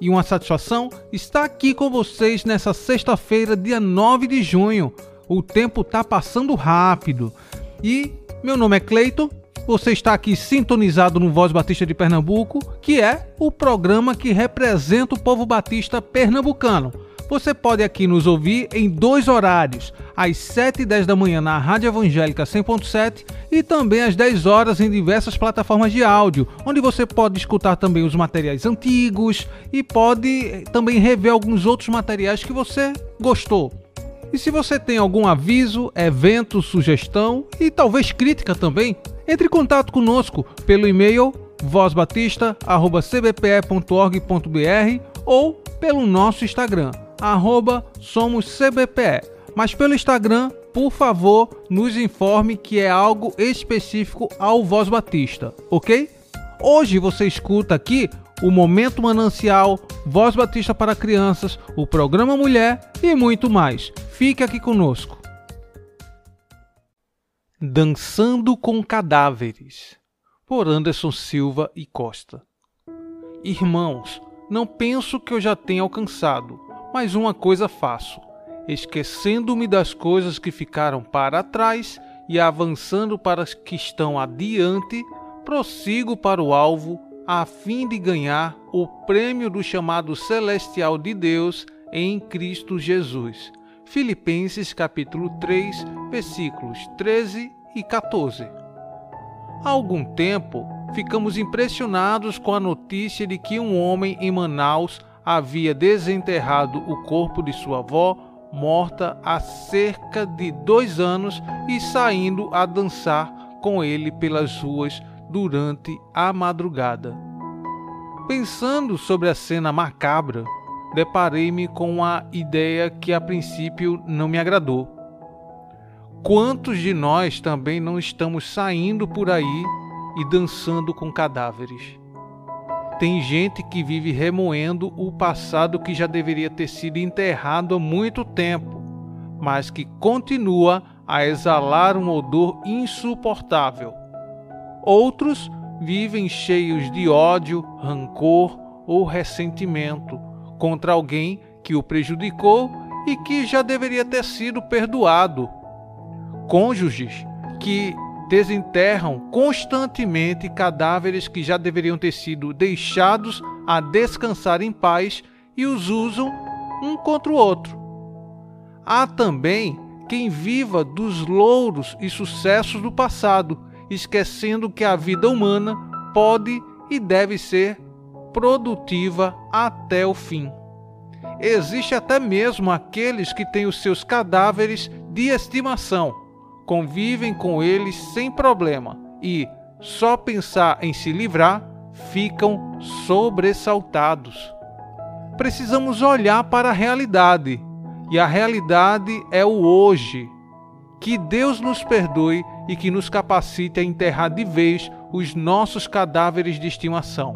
e uma satisfação estar aqui com vocês nessa sexta-feira, dia 9 de junho. O tempo tá passando rápido. E meu nome é Cleiton. Você está aqui sintonizado no Voz Batista de Pernambuco, que é o programa que representa o povo batista pernambucano. Você pode aqui nos ouvir em dois horários, às 7 e 10 da manhã na Rádio Evangélica 100.7 e também às 10 horas em diversas plataformas de áudio, onde você pode escutar também os materiais antigos e pode eh, também rever alguns outros materiais que você gostou. E se você tem algum aviso, evento, sugestão e talvez crítica também, entre em contato conosco pelo e-mail vozbatista.cbpe.org.br ou pelo nosso Instagram arroba somoscbpe. Mas pelo Instagram, por favor, nos informe que é algo específico ao Voz Batista, ok? Hoje você escuta aqui o Momento Manancial, Voz Batista para Crianças, o programa Mulher e muito mais. Fique aqui conosco. Dançando com Cadáveres, por Anderson Silva e Costa. Irmãos, não penso que eu já tenha alcançado mas uma coisa faço: esquecendo-me das coisas que ficaram para trás e avançando para as que estão adiante, prossigo para o alvo, a fim de ganhar o prêmio do chamado celestial de Deus em Cristo Jesus. Filipenses capítulo 3, versículos 13 e 14. Há algum tempo, ficamos impressionados com a notícia de que um homem em Manaus havia desenterrado o corpo de sua avó, morta há cerca de dois anos, e saindo a dançar com ele pelas ruas durante a madrugada. Pensando sobre a cena macabra, deparei-me com uma ideia que a princípio não me agradou. Quantos de nós também não estamos saindo por aí e dançando com cadáveres? Tem gente que vive remoendo o passado que já deveria ter sido enterrado há muito tempo, mas que continua a exalar um odor insuportável. Outros vivem cheios de ódio, rancor ou ressentimento contra alguém que o prejudicou e que já deveria ter sido perdoado. Cônjuges que desenterram constantemente cadáveres que já deveriam ter sido deixados a descansar em paz e os usam um contra o outro. Há também quem viva dos louros e sucessos do passado, esquecendo que a vida humana pode e deve ser produtiva até o fim. Existe até mesmo aqueles que têm os seus cadáveres de estimação convivem com eles sem problema e, só pensar em se livrar, ficam sobressaltados. Precisamos olhar para a realidade, e a realidade é o hoje. Que Deus nos perdoe e que nos capacite a enterrar de vez os nossos cadáveres de estimação.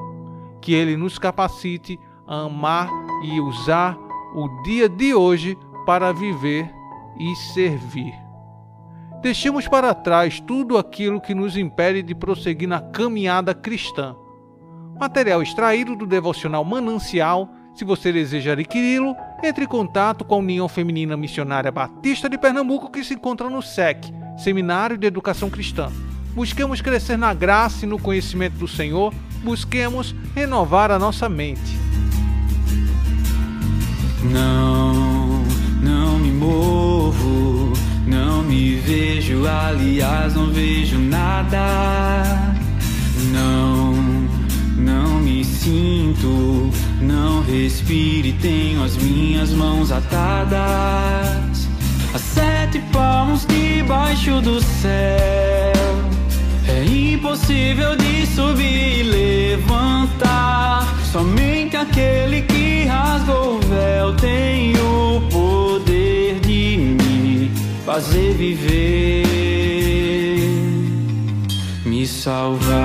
Que Ele nos capacite a amar e usar o dia de hoje para viver e servir. Deixemos para trás tudo aquilo que nos impede de prosseguir na caminhada cristã. Material extraído do devocional Manancial. Se você deseja adquiri-lo, entre em contato com a União Feminina Missionária Batista de Pernambuco, que se encontra no SEC, Seminário de Educação Cristã. Busquemos crescer na graça e no conhecimento do Senhor, busquemos renovar a nossa mente. Não, não me movo não me vejo, aliás, não vejo nada. Não, não me sinto, não respiro e tenho as minhas mãos atadas. A sete palmos debaixo do céu. É impossível de subir e levantar. Somente aquele que rasgou o véu tem o poder fazer viver, me salvar.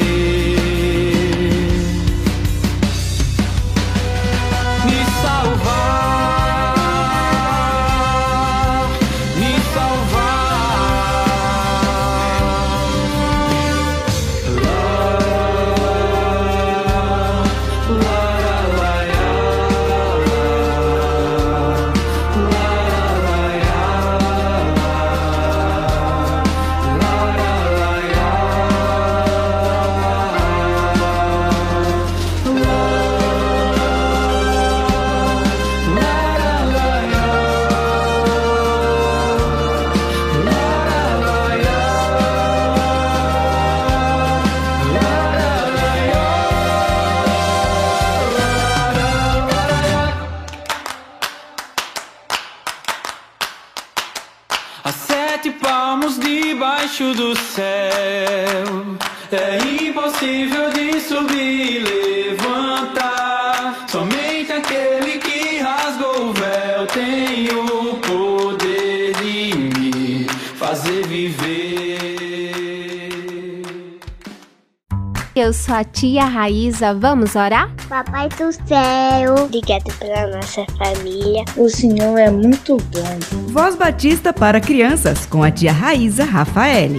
a tia Raíza, vamos orar? Papai do céu, obrigado pela nossa família. O Senhor é muito bom. Voz Batista para crianças com a tia Raíza Rafael.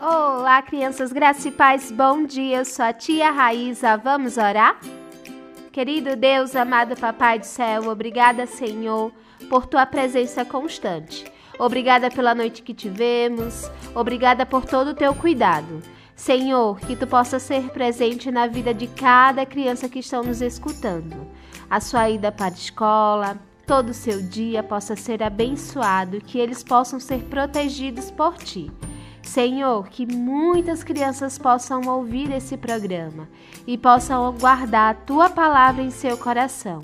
Olá, crianças, graça e paz, bom dia. Eu sou a tia Raíza, vamos orar? Querido Deus, amado Papai do céu, obrigada, Senhor, por tua presença constante. Obrigada pela noite que tivemos. Obrigada por todo o teu cuidado. Senhor, que tu possa ser presente na vida de cada criança que estão nos escutando. A sua ida para a escola, todo o seu dia possa ser abençoado, que eles possam ser protegidos por ti. Senhor, que muitas crianças possam ouvir esse programa e possam guardar a tua palavra em seu coração.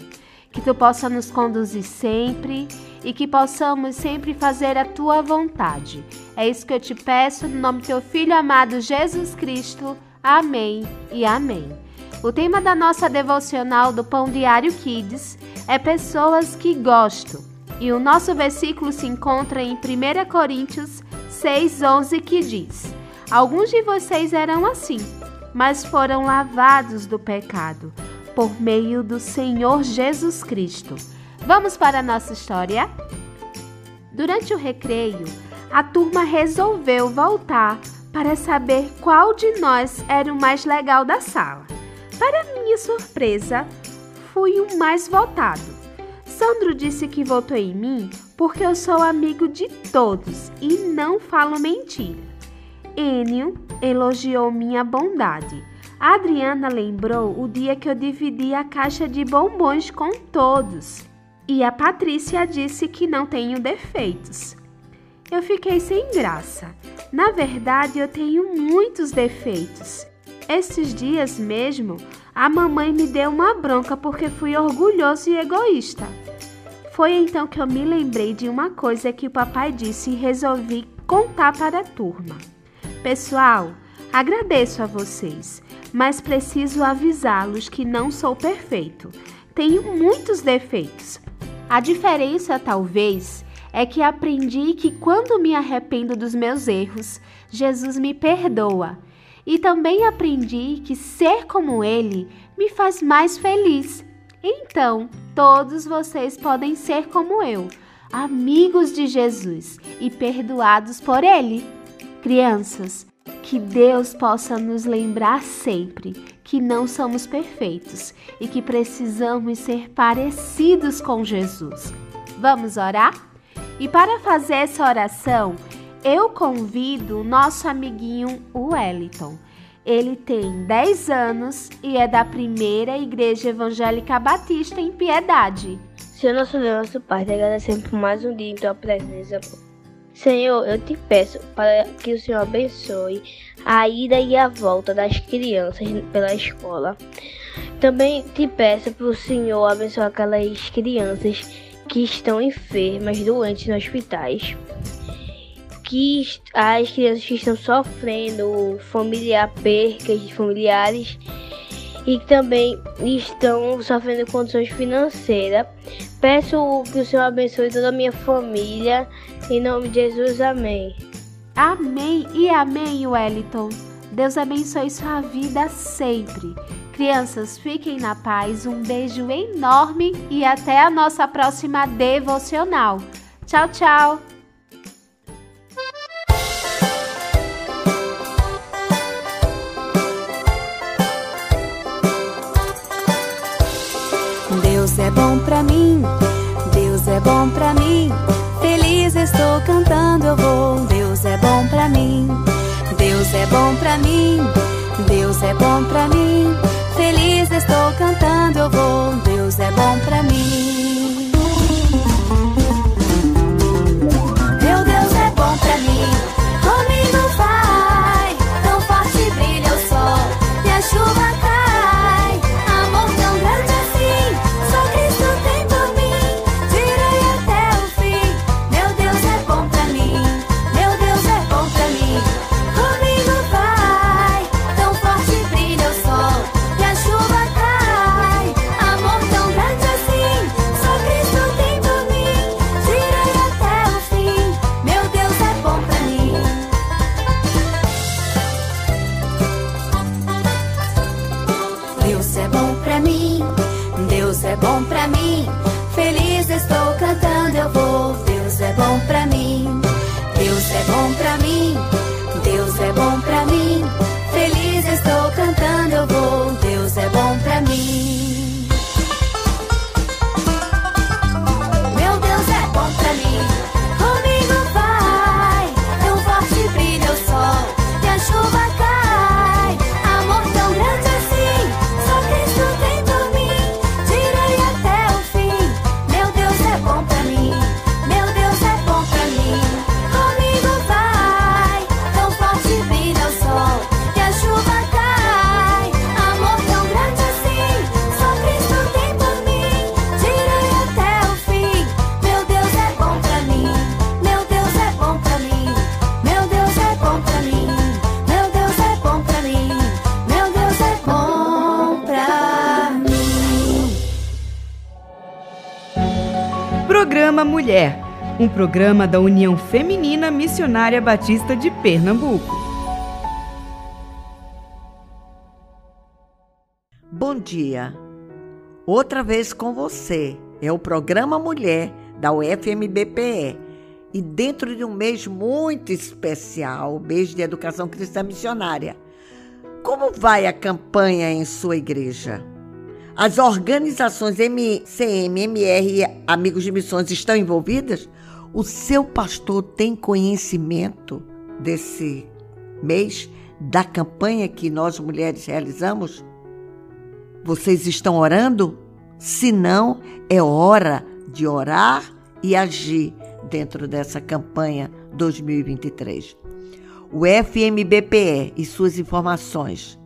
Que tu possa nos conduzir sempre e que possamos sempre fazer a tua vontade. É isso que eu te peço no nome do teu filho amado Jesus Cristo. Amém e amém. O tema da nossa devocional do Pão Diário Kids é pessoas que gostam. E o nosso versículo se encontra em 1 Coríntios 6:11 que diz: Alguns de vocês eram assim, mas foram lavados do pecado por meio do Senhor Jesus Cristo. Vamos para a nossa história? Durante o recreio, a turma resolveu voltar para saber qual de nós era o mais legal da sala. Para minha surpresa, fui o mais votado. Sandro disse que votou em mim porque eu sou amigo de todos e não falo mentira. Enio elogiou minha bondade. Adriana lembrou o dia que eu dividi a caixa de bombons com todos. E a Patrícia disse que não tenho defeitos. Eu fiquei sem graça. Na verdade, eu tenho muitos defeitos. Esses dias mesmo, a mamãe me deu uma bronca porque fui orgulhoso e egoísta. Foi então que eu me lembrei de uma coisa que o papai disse e resolvi contar para a turma. Pessoal, agradeço a vocês, mas preciso avisá-los que não sou perfeito. Tenho muitos defeitos, a diferença, talvez, é que aprendi que quando me arrependo dos meus erros, Jesus me perdoa. E também aprendi que ser como ele me faz mais feliz. Então, todos vocês podem ser como eu, amigos de Jesus e perdoados por ele. Crianças, que Deus possa nos lembrar sempre que não somos perfeitos e que precisamos ser parecidos com Jesus. Vamos orar? E para fazer essa oração, eu convido o nosso amiguinho Wellington. Ele tem 10 anos e é da primeira Igreja Evangélica Batista em Piedade. Senhor nosso Deus, nosso Pai, te agradecemos por mais um dia em tua presença. Senhor, eu te peço para que o Senhor abençoe a ida e a volta das crianças pela escola. Também te peço para o Senhor abençoar aquelas crianças que estão enfermas, doentes nos hospitais que as crianças que estão sofrendo familiar percas de familiares e também estão sofrendo condições financeiras. Peço que o Senhor abençoe toda a minha família. Em nome de Jesus, amém. Amém e amém, Wellington. Deus abençoe sua vida sempre. Crianças, fiquem na paz. Um beijo enorme e até a nossa próxima devocional. Tchau, tchau. Pra mim, Deus é bom pra mim. Feliz estou cantando, eu vou. Deus é bom pra mim, Deus é bom pra mim, Deus é bom pra mim. Feliz estou cantando, eu vou. Deus é bom pra mim. Meu Deus é bom pra mim, comigo vai. Tão forte brilha o sol e a chuva. Bom pra mim, Deus é bom pra mim. Programa Mulher, um programa da União Feminina Missionária Batista de Pernambuco. Bom dia. Outra vez com você. É o programa Mulher da UFMBPE. E dentro de um mês muito especial, o mês de Educação Cristã Missionária. Como vai a campanha em sua igreja? As organizações MCM, MR e Amigos de Missões estão envolvidas? O seu pastor tem conhecimento desse mês, da campanha que nós mulheres realizamos? Vocês estão orando? Se não, é hora de orar e agir dentro dessa campanha 2023. O FMBPE e suas informações.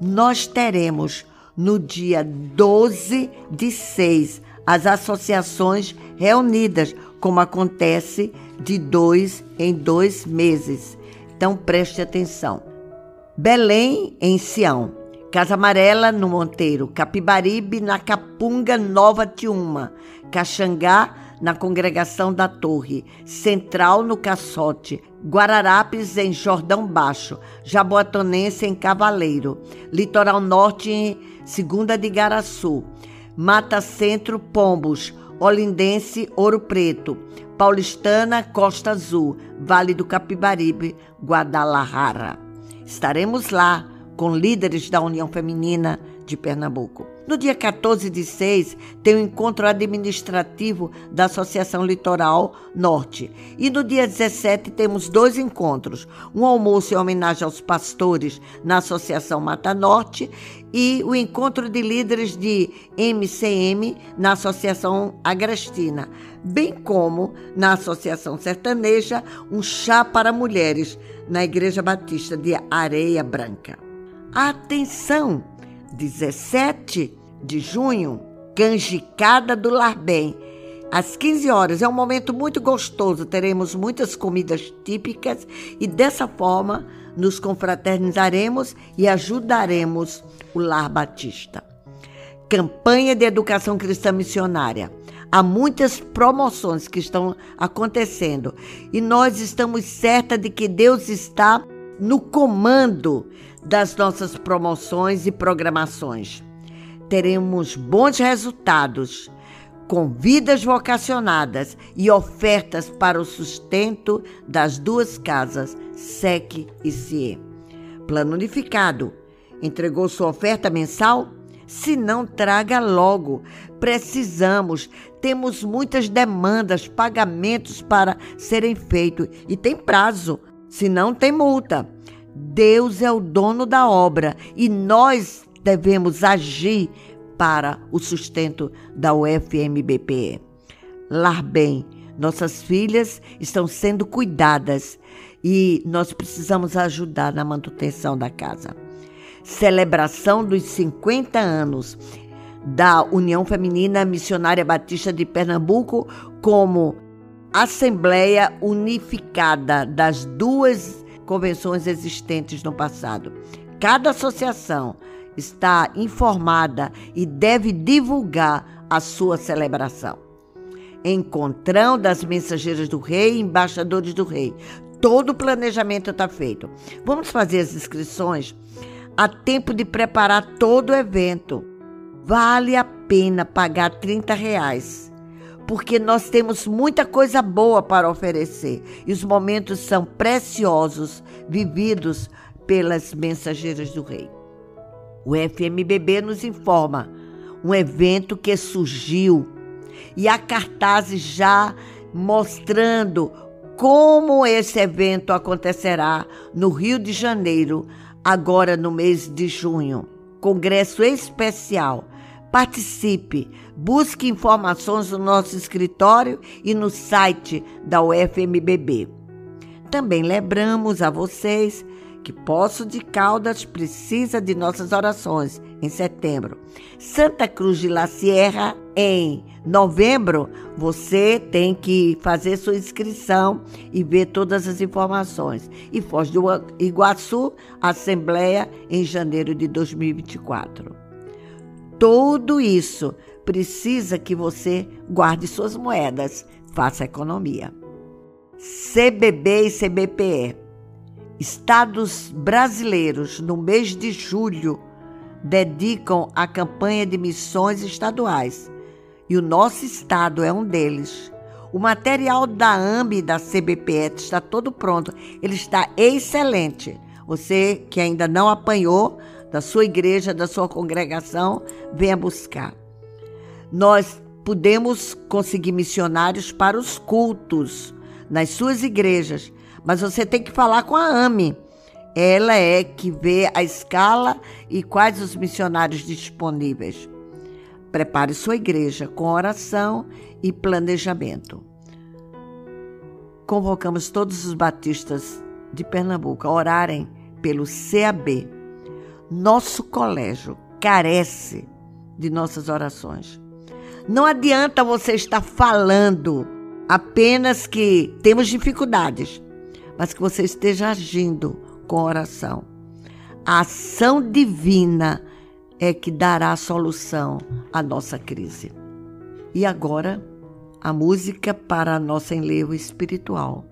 Nós teremos no dia 12 de 6 as associações reunidas, como acontece de dois em dois meses. Então preste atenção. Belém, em Sião. Casa Amarela, no Monteiro. Capibaribe, na Capunga, Nova Tiúma. Caxangá, na Congregação da Torre, Central no Caçote, Guararapes em Jordão Baixo, Jaboatonense em Cavaleiro, Litoral Norte em Segunda de Garaçu, Mata Centro Pombos, Olindense Ouro Preto, Paulistana Costa Azul, Vale do Capibaribe, Guadalajara. Estaremos lá com líderes da União Feminina de Pernambuco. No dia 14 de 6, tem o encontro administrativo da Associação Litoral Norte. E no dia 17, temos dois encontros: um almoço em homenagem aos pastores na Associação Mata Norte e o encontro de líderes de MCM na Associação Agrestina, bem como na Associação Sertaneja, um chá para mulheres na Igreja Batista de Areia Branca. Atenção! 17 de junho, Canjicada do Lar Bem. Às 15 horas é um momento muito gostoso, teremos muitas comidas típicas e dessa forma nos confraternizaremos e ajudaremos o Lar Batista. Campanha de Educação Cristã Missionária. Há muitas promoções que estão acontecendo e nós estamos certas de que Deus está no comando das nossas promoções e programações. Teremos bons resultados, com vidas vocacionadas e ofertas para o sustento das duas casas, SEC e CIE. Plano Unificado. Entregou sua oferta mensal? Se não, traga logo. Precisamos, temos muitas demandas, pagamentos para serem feitos e tem prazo, se não, tem multa. Deus é o dono da obra e nós devemos agir para o sustento da UFMBPE. Lar bem, nossas filhas estão sendo cuidadas e nós precisamos ajudar na manutenção da casa. Celebração dos 50 anos da União Feminina Missionária Batista de Pernambuco como Assembleia Unificada das duas convenções existentes no passado. Cada associação está informada e deve divulgar a sua celebração. Encontrão das mensageiras do rei e embaixadores do rei. Todo o planejamento está feito. Vamos fazer as inscrições a tempo de preparar todo o evento. Vale a pena pagar 30 reais porque nós temos muita coisa boa para oferecer e os momentos são preciosos vividos pelas mensageiras do rei. O FMBB nos informa um evento que surgiu e há cartazes já mostrando como esse evento acontecerá no Rio de Janeiro, agora no mês de junho. Congresso especial Participe, busque informações no nosso escritório e no site da UFMBB. Também lembramos a vocês que Poço de Caldas precisa de nossas orações em setembro. Santa Cruz de La Sierra em novembro, você tem que fazer sua inscrição e ver todas as informações. E Foz do Iguaçu, Assembleia em janeiro de 2024 tudo isso precisa que você guarde suas moedas, faça economia. CBB e CBPE. Estados brasileiros, no mês de julho, dedicam a campanha de missões estaduais. E o nosso estado é um deles. O material da AMB e da CBPE está todo pronto. Ele está excelente. Você que ainda não apanhou, da sua igreja, da sua congregação, venha buscar. Nós podemos conseguir missionários para os cultos nas suas igrejas, mas você tem que falar com a AME. Ela é que vê a escala e quais os missionários disponíveis. Prepare sua igreja com oração e planejamento. Convocamos todos os batistas de Pernambuco a orarem pelo CAB nosso colégio carece de nossas orações. Não adianta você estar falando apenas que temos dificuldades, mas que você esteja agindo com oração. A ação divina é que dará solução à nossa crise. E agora, a música para a nossa enlevo espiritual.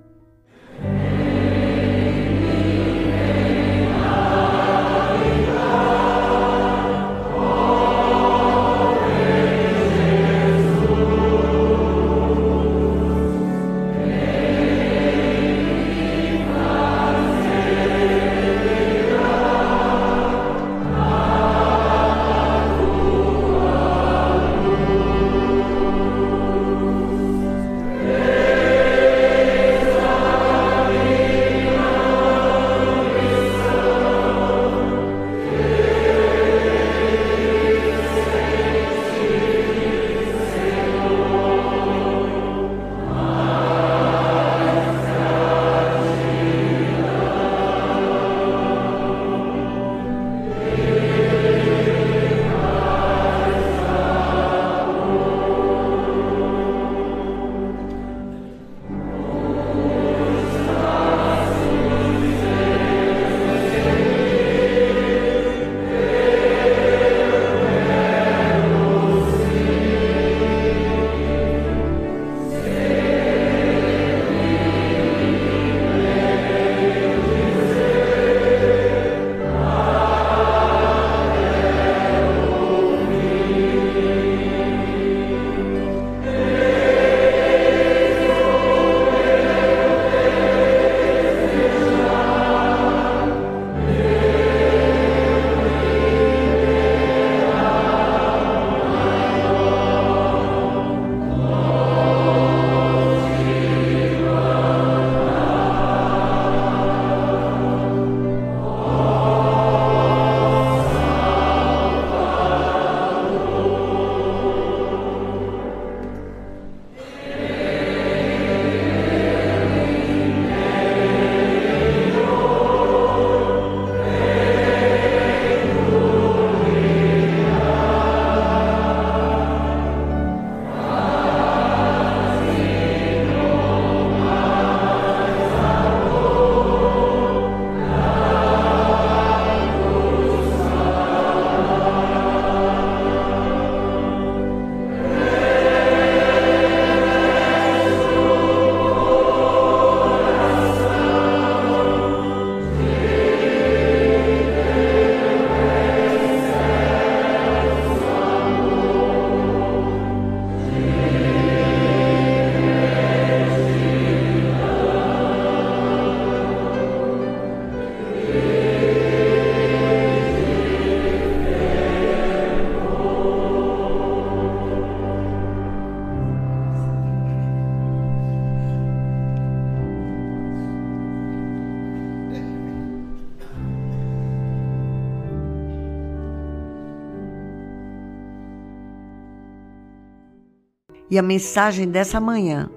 E a mensagem dessa manhã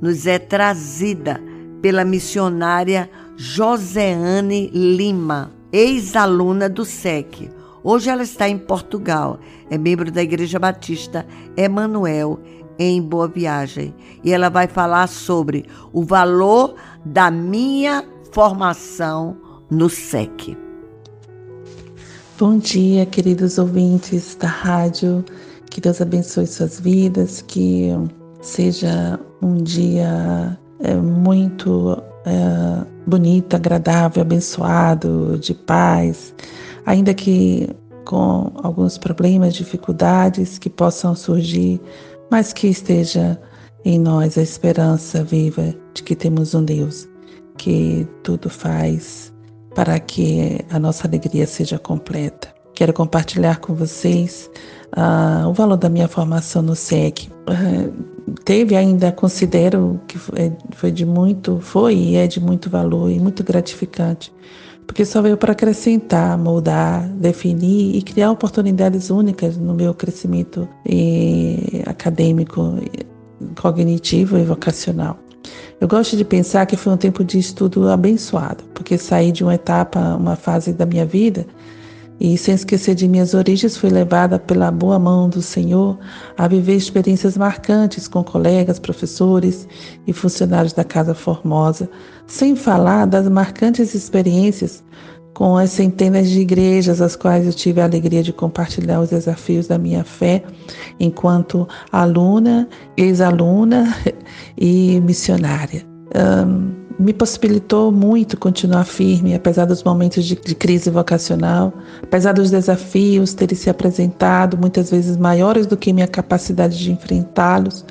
nos é trazida pela missionária Joseane Lima, ex-aluna do SEC. Hoje ela está em Portugal, é membro da Igreja Batista Emanuel, em Boa Viagem. E ela vai falar sobre o valor da minha formação no SEC. Bom dia, queridos ouvintes da rádio que Deus abençoe suas vidas, que seja um dia é, muito é, bonito, agradável, abençoado, de paz, ainda que com alguns problemas, dificuldades que possam surgir, mas que esteja em nós a esperança viva de que temos um Deus que tudo faz para que a nossa alegria seja completa. Quero compartilhar com vocês uh, o valor da minha formação no SEC. Uh, teve ainda, considero que foi, foi de muito, foi e é de muito valor e muito gratificante, porque só veio para acrescentar, moldar, definir e criar oportunidades únicas no meu crescimento acadêmico, cognitivo e vocacional. Eu gosto de pensar que foi um tempo de estudo abençoado, porque saí de uma etapa, uma fase da minha vida e, sem esquecer de minhas origens, fui levada pela boa mão do Senhor a viver experiências marcantes com colegas, professores e funcionários da Casa Formosa, sem falar das marcantes experiências com as centenas de igrejas às quais eu tive a alegria de compartilhar os desafios da minha fé enquanto aluna, ex-aluna e missionária. Um, me possibilitou muito continuar firme, apesar dos momentos de, de, crise vocacional, apesar dos desafios terem se apresentado, muitas vezes maiores do que minha capacidade de enfrentá-los.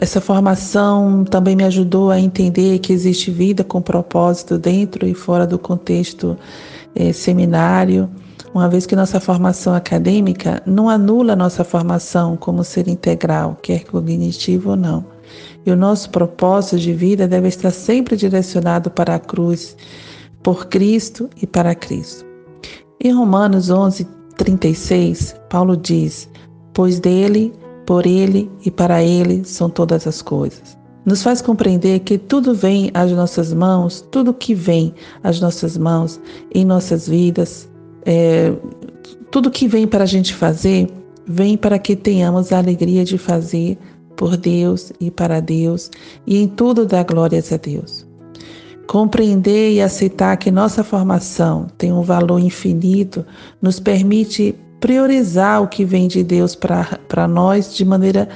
Essa formação também me ajudou a entender que existe vida com propósito dentro e fora do contexto eh, seminário, uma vez que nossa formação acadêmica não anula nossa formação como ser integral, quer cognitivo ou não. E o nosso propósito de vida deve estar sempre direcionado para a cruz, por Cristo e para Cristo. Em Romanos 11, 36, Paulo diz: Pois dele por Ele e para Ele são todas as coisas. Nos faz compreender que tudo vem às nossas mãos, tudo que vem às nossas mãos, em nossas vidas, é, tudo que vem para a gente fazer, vem para que tenhamos a alegria de fazer por Deus e para Deus, e em tudo dar glórias a Deus. Compreender e aceitar que nossa formação tem um valor infinito nos permite priorizar o que vem de Deus para nós, de maneira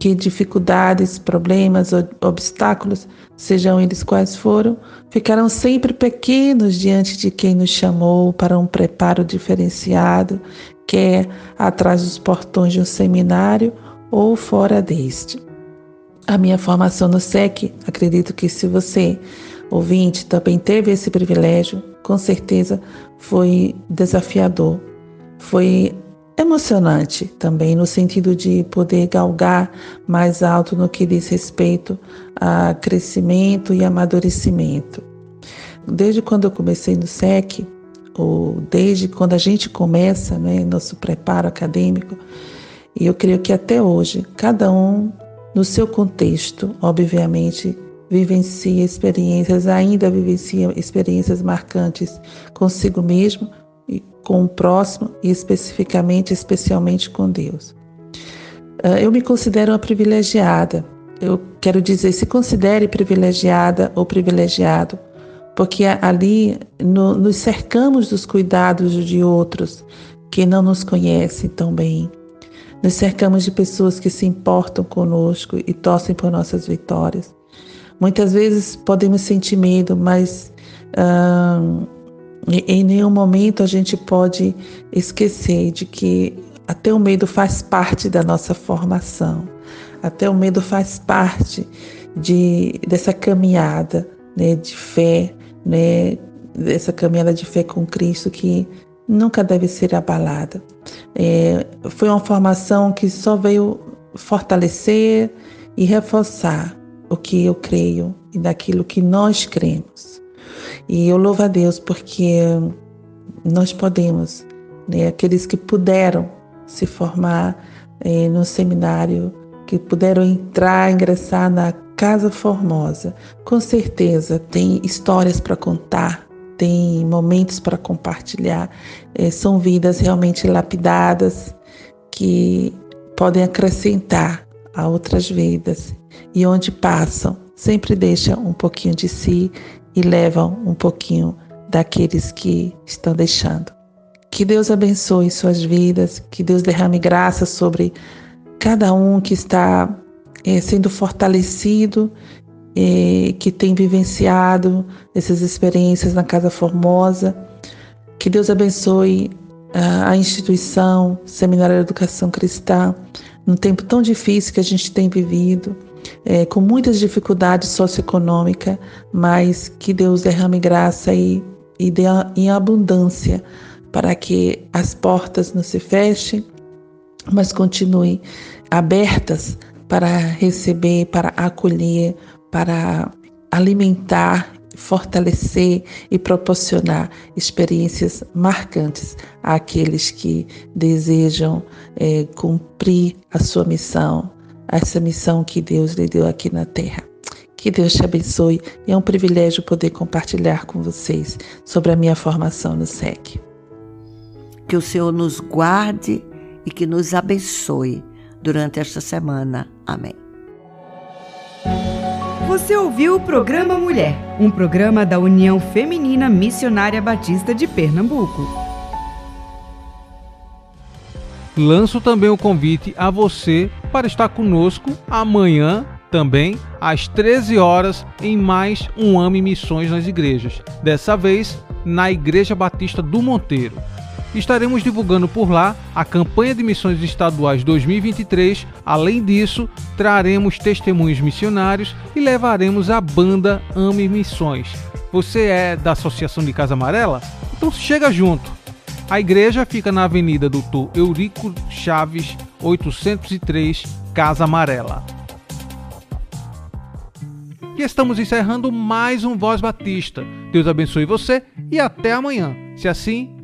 que dificuldades, problemas, obstáculos, sejam eles quais foram, ficarão sempre pequenos diante de quem nos chamou para um preparo diferenciado, quer atrás dos portões de um seminário ou fora deste. A minha formação no SEC, acredito que se você, ouvinte, também teve esse privilégio, com certeza foi desafiador foi emocionante também, no sentido de poder galgar mais alto no que diz respeito a crescimento e amadurecimento. Desde quando eu comecei no SEC, ou desde quando a gente começa, né, nosso preparo acadêmico, e eu creio que até hoje, cada um no seu contexto, obviamente, vivencia experiências, ainda vivencia experiências marcantes consigo mesmo, com o próximo e especificamente, especialmente com Deus. Ah, eu me considero uma privilegiada. Eu quero dizer, se considere privilegiada ou privilegiado, porque ali no, nos cercamos dos cuidados de outros que não nos conhecem tão bem. Nos cercamos de pessoas que se importam conosco e torcem por nossas vitórias. Muitas vezes podemos sentir medo, mas em nenhum momento a gente pode esquecer de que até o medo faz parte da nossa formação, até o medo faz parte de, dessa caminhada né, de fé, né, dessa caminhada de fé com Cristo que nunca deve ser abalada. É, foi uma formação que só veio fortalecer e reforçar o que eu creio e daquilo que nós cremos. E eu louvo a Deus porque nós podemos, né, aqueles que puderam se formar eh, no seminário, que puderam entrar, ingressar na Casa Formosa, com certeza tem histórias para contar, tem momentos para compartilhar, eh, são vidas realmente lapidadas que podem acrescentar a outras vidas e onde passam sempre deixam um pouquinho de si e levam um pouquinho daqueles que estão deixando. Que Deus abençoe suas vidas, que Deus derrame graça sobre cada um que está é, sendo fortalecido, que tem vivenciado essas experiências na Casa Formosa. Que Deus abençoe a, a instituição Seminário de Educação Cristã, num tempo tão difícil que a gente tem vivido é, com muitas dificuldades socioeconômicas, mas que Deus derrame graça e, e dê em abundância para que as portas não se fechem, mas continuem abertas para receber, para acolher, para alimentar, fortalecer e proporcionar experiências marcantes àqueles que desejam é, cumprir a sua missão essa missão que Deus lhe deu aqui na terra. Que Deus te abençoe e é um privilégio poder compartilhar com vocês sobre a minha formação no SEC. Que o Senhor nos guarde e que nos abençoe durante esta semana. Amém. Você ouviu o programa Mulher, um programa da União Feminina Missionária Batista de Pernambuco. Lanço também o convite a você para estar conosco amanhã também às 13 horas em mais um AME Missões nas igrejas. Dessa vez na Igreja Batista do Monteiro. Estaremos divulgando por lá a campanha de missões estaduais 2023. Além disso, traremos testemunhos missionários e levaremos a banda Ame Missões. Você é da Associação de Casa Amarela? Então chega junto. A igreja fica na Avenida Doutor Eurico Chaves, 803, Casa Amarela. E estamos encerrando mais um Voz Batista. Deus abençoe você e até amanhã, se assim